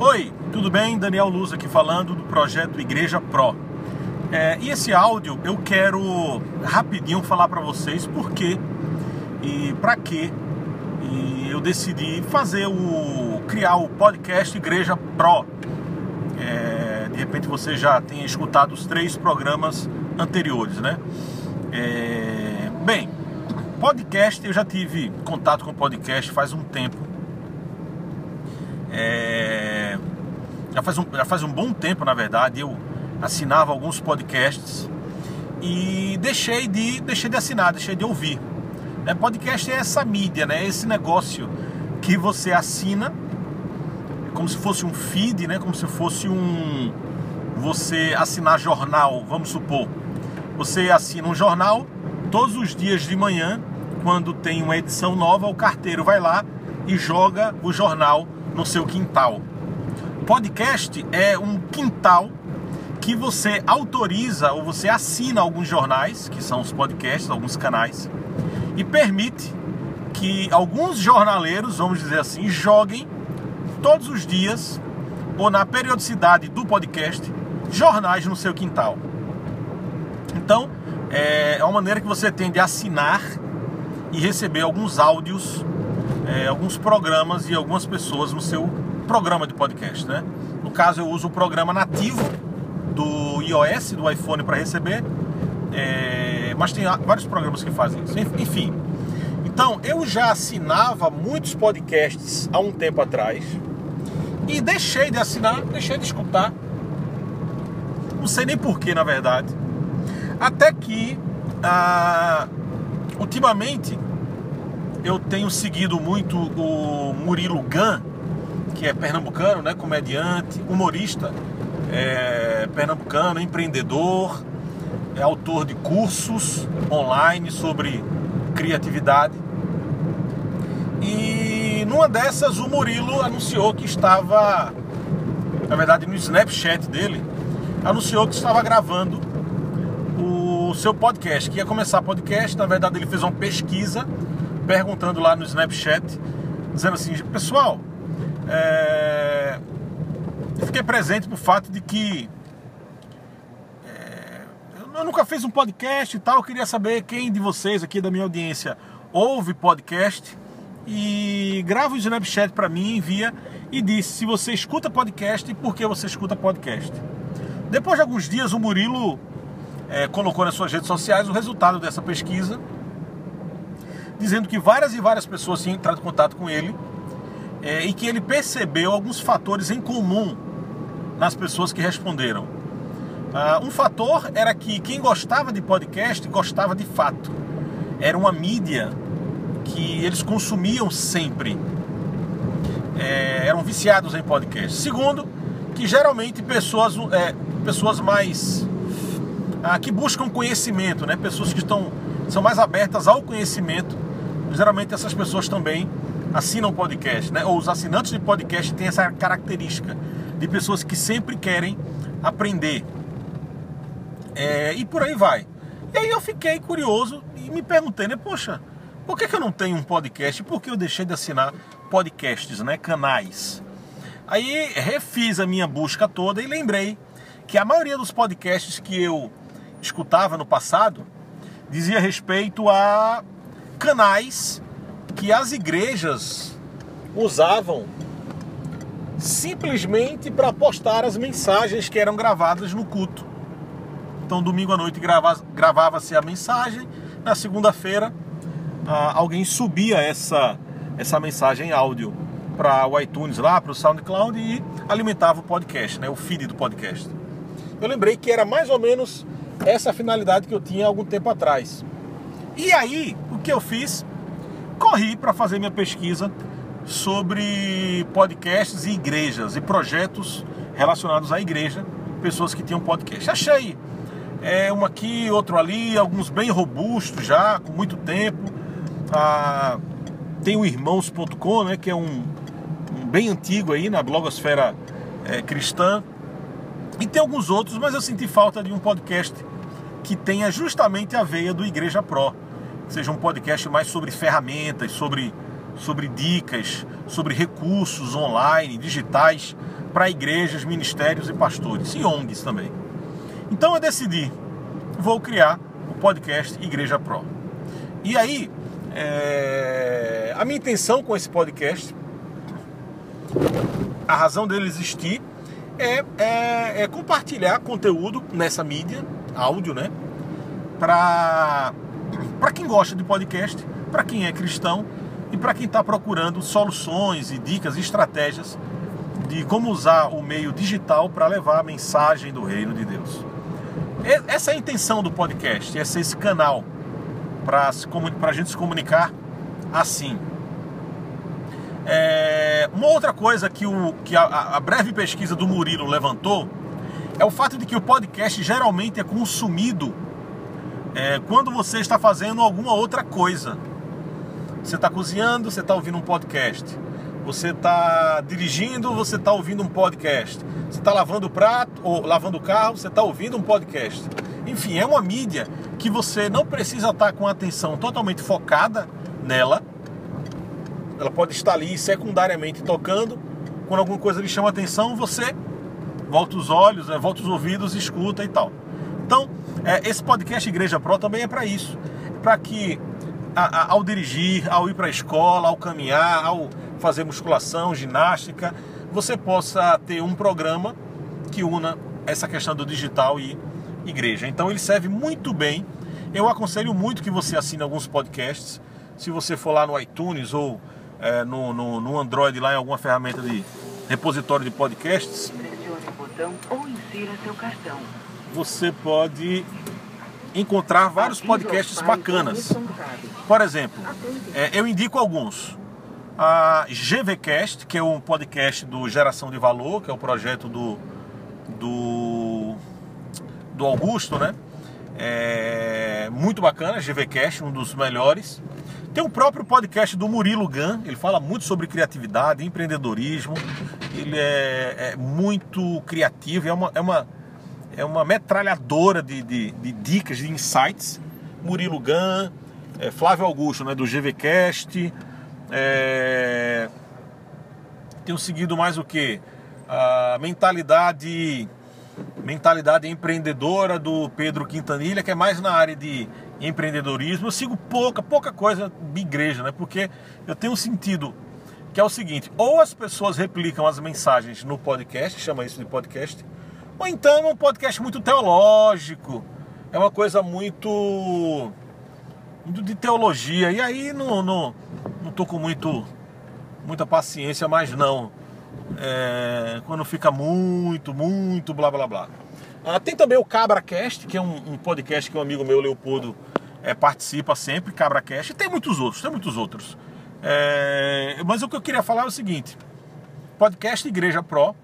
Oi, tudo bem? Daniel Luz aqui falando do projeto Igreja Pro. É, e esse áudio eu quero rapidinho falar para vocês por quê e para quê e eu decidi fazer o criar o podcast Igreja Pro. É, de repente você já tenha escutado os três programas anteriores, né? É, bem, podcast eu já tive contato com podcast faz um tempo. É, já, faz um, já faz um bom tempo, na verdade, eu assinava alguns podcasts e deixei de, deixei de assinar, deixei de ouvir. Né? Podcast é essa mídia, né? esse negócio que você assina como se fosse um feed, né? como se fosse um. Você assinar jornal, vamos supor. Você assina um jornal todos os dias de manhã, quando tem uma edição nova, o carteiro vai lá e joga o jornal no seu quintal. Podcast é um quintal que você autoriza ou você assina alguns jornais, que são os podcasts, alguns canais, e permite que alguns jornaleiros, vamos dizer assim, joguem todos os dias ou na periodicidade do podcast jornais no seu quintal. Então, é uma maneira que você tem de assinar e receber alguns áudios, é, alguns programas e algumas pessoas no seu programa de podcast, né? No caso, eu uso o programa nativo do iOS, do iPhone para receber, é, mas tem vários programas que fazem isso. Enfim, então eu já assinava muitos podcasts há um tempo atrás e deixei de assinar, deixei de escutar. Não sei nem porquê, na verdade. Até que, ah, ultimamente, eu tenho seguido muito o Murilo Gun, que é pernambucano, né, comediante, humorista, é, pernambucano, empreendedor, é autor de cursos online sobre criatividade. E numa dessas o Murilo anunciou que estava, na verdade no Snapchat dele, anunciou que estava gravando o seu podcast, que ia começar podcast. Na verdade ele fez uma pesquisa perguntando lá no Snapchat, dizendo assim, pessoal, é... Fiquei presente por fato de que é... eu nunca fiz um podcast e tal. Eu queria saber quem de vocês aqui da minha audiência ouve podcast e grava o Snapchat para mim, envia e diz se você escuta podcast e por que você escuta podcast. Depois de alguns dias, o Murilo é, colocou nas suas redes sociais o resultado dessa pesquisa, dizendo que várias e várias pessoas tinham entrado em contato com ele é, e que ele percebeu alguns fatores em comum nas pessoas que responderam. Uh, um fator era que quem gostava de podcast gostava de fato. Era uma mídia que eles consumiam sempre. É, eram viciados em podcast. Segundo, que geralmente pessoas, é, pessoas mais ah, que buscam conhecimento, né? pessoas que estão, são mais abertas ao conhecimento, geralmente essas pessoas também assinam podcast, né? Ou os assinantes de podcast têm essa característica de pessoas que sempre querem aprender. É, e por aí vai. E aí eu fiquei curioso e me perguntei, né? Poxa, por que, que eu não tenho um podcast? Por que eu deixei de assinar podcasts, né? Canais. Aí refiz a minha busca toda e lembrei que a maioria dos podcasts que eu escutava no passado dizia respeito a canais que as igrejas usavam simplesmente para postar as mensagens que eram gravadas no culto. Então, domingo à noite gravava-se a mensagem, na segunda-feira alguém subia essa, essa mensagem em áudio para o iTunes lá, para o SoundCloud e alimentava o podcast, né, o feed do podcast. Eu lembrei que era mais ou menos essa finalidade que eu tinha algum tempo atrás. E aí, o que eu fiz? Corri para fazer minha pesquisa sobre podcasts e igrejas e projetos relacionados à igreja, pessoas que tinham podcast. Achei é, um aqui, outro ali, alguns bem robustos já, com muito tempo. Ah, tem o irmãos.com, né, que é um, um, bem antigo aí na blogosfera é, cristã. E tem alguns outros, mas eu senti falta de um podcast que tenha justamente a veia do Igreja Pro seja um podcast mais sobre ferramentas, sobre, sobre dicas, sobre recursos online, digitais para igrejas, ministérios e pastores e ONGs também. Então eu decidi, vou criar o podcast Igreja Pro. E aí, é... a minha intenção com esse podcast, a razão dele existir, é, é, é compartilhar conteúdo nessa mídia, áudio, né? Para quem gosta de podcast, para quem é cristão e para quem está procurando soluções e dicas e estratégias de como usar o meio digital para levar a mensagem do reino de Deus. Essa é a intenção do podcast, esse é esse canal para a gente se comunicar assim. É, uma outra coisa que, o, que a, a, breve pesquisa do Murilo levantou é o fato de que o podcast geralmente é consumido é, quando você está fazendo alguma outra coisa. Você está cozinhando, você está ouvindo um podcast. Você está dirigindo, você está ouvindo um podcast. Você está lavando o prato ou lavando o carro, você está ouvindo um podcast. Enfim, é uma mídia que você não precisa estar tá com a atenção totalmente focada nela. Ela pode estar ali secundariamente tocando. Quando alguma coisa lhe chama a atenção, você volta os olhos, né, volta os ouvidos, escuta e tal. Então, é, esse podcast Igreja Pro também é para isso. Para que a, a, ao dirigir, ao ir para a escola, ao caminhar, ao fazer musculação, ginástica, você possa ter um programa que una essa questão do digital e igreja. Então ele serve muito bem. Eu aconselho muito que você assine alguns podcasts. Se você for lá no iTunes ou é, no, no, no, Android, lá em alguma ferramenta de repositório de podcasts. Pressione o botão ou insira seu cartão. Você pode encontrar vários podcasts bacanas. Por exemplo, é, eu indico alguns. A GVCast, que é um podcast do Geração de Valor, que é o projeto do, do, do Augusto, né? É muito bacana, GVCast, um dos melhores. Tem o próprio podcast do Murilo Gun, ele fala muito sobre criatividade, empreendedorismo. Ele é, é muito criativo, é uma, é uma, é uma metralhadora de, de, de dicas, de insights. Murilo Gun, é, Flávio Augusto, né, do GVCast. É... Tenho seguido mais o que? A mentalidade mentalidade empreendedora do Pedro Quintanilha, que é mais na área de empreendedorismo. Eu sigo pouca, pouca coisa de igreja, né? Porque eu tenho sentido que é o seguinte: ou as pessoas replicam as mensagens no podcast, chama isso de podcast, ou então é um podcast muito teológico, é uma coisa muito muito de teologia. E aí não, não, não tô com muito, muita paciência mais não. É, quando fica muito, muito blá blá blá. Ah, tem também o CabraCast, que é um, um, podcast que um amigo meu, Leopoldo, é, participa sempre, CabraCast. E tem muitos outros, tem muitos outros. É, mas o que eu queria falar é o seguinte: podcast Igreja Pro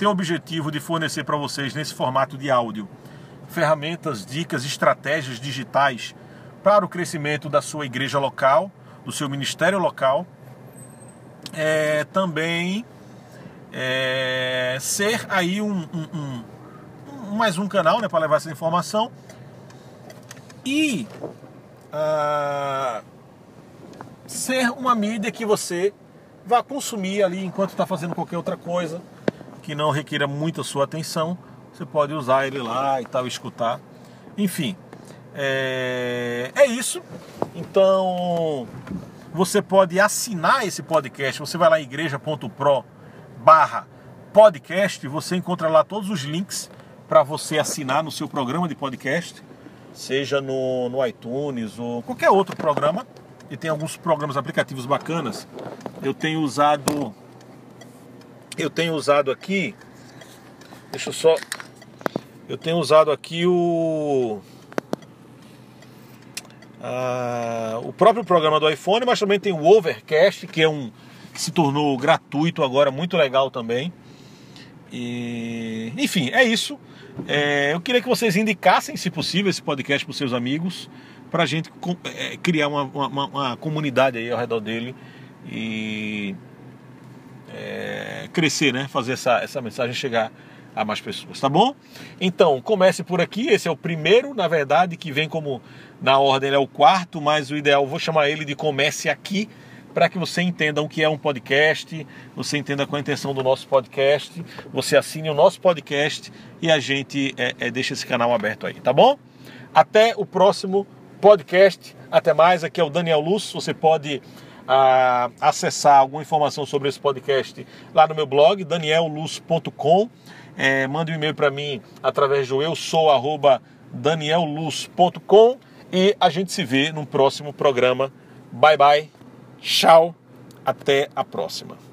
tem o objetivo de fornecer para vocês, nesse formato de áudio, ferramentas, dicas, estratégias digitais para o crescimento da sua igreja local, do seu ministério local, é, também é, ser aí um, um, um, mais um canal né, para levar essa informação e uh, ser uma mídia que você vá consumir ali enquanto está fazendo qualquer outra coisa que não requira muita sua atenção. Você pode usar ele lá e tal, escutar. Enfim, é, é isso. Então você pode assinar esse podcast. Você vai lá em igreja.pro barra podcast, você encontra lá todos os links para você assinar no seu programa de podcast, seja no, no iTunes ou qualquer outro programa. E tem alguns programas aplicativos bacanas. Eu tenho usado. Eu tenho usado aqui. Deixa eu só. Eu tenho usado aqui o uh, o próprio programa do iPhone, mas também tem o Overcast, que é um que se tornou gratuito agora, muito legal também. E, enfim, é isso. É, eu queria que vocês indicassem, se possível, esse podcast para os seus amigos, para a gente é, criar uma, uma, uma, comunidade aí ao redor dele e é, crescer, né? Fazer essa, essa mensagem chegar a mais pessoas, tá bom? Então, comece por aqui. Esse é o primeiro, na verdade, que vem como na ordem, ele é o quarto, mas o ideal, vou chamar ele de comece aqui, para que você entenda o que é um podcast, você entenda qual a intenção do nosso podcast, você assine o nosso podcast e a gente é, é, deixa esse canal aberto aí, tá bom? Até o próximo podcast. Até mais. Aqui é o Daniel Luz. Você pode ah, acessar alguma informação sobre esse podcast lá no meu blog, danielluz.com. É, mande um e-mail para mim através do eu sou arroba danielluz.com e a gente se vê no próximo programa. Bye bye, tchau, até a próxima.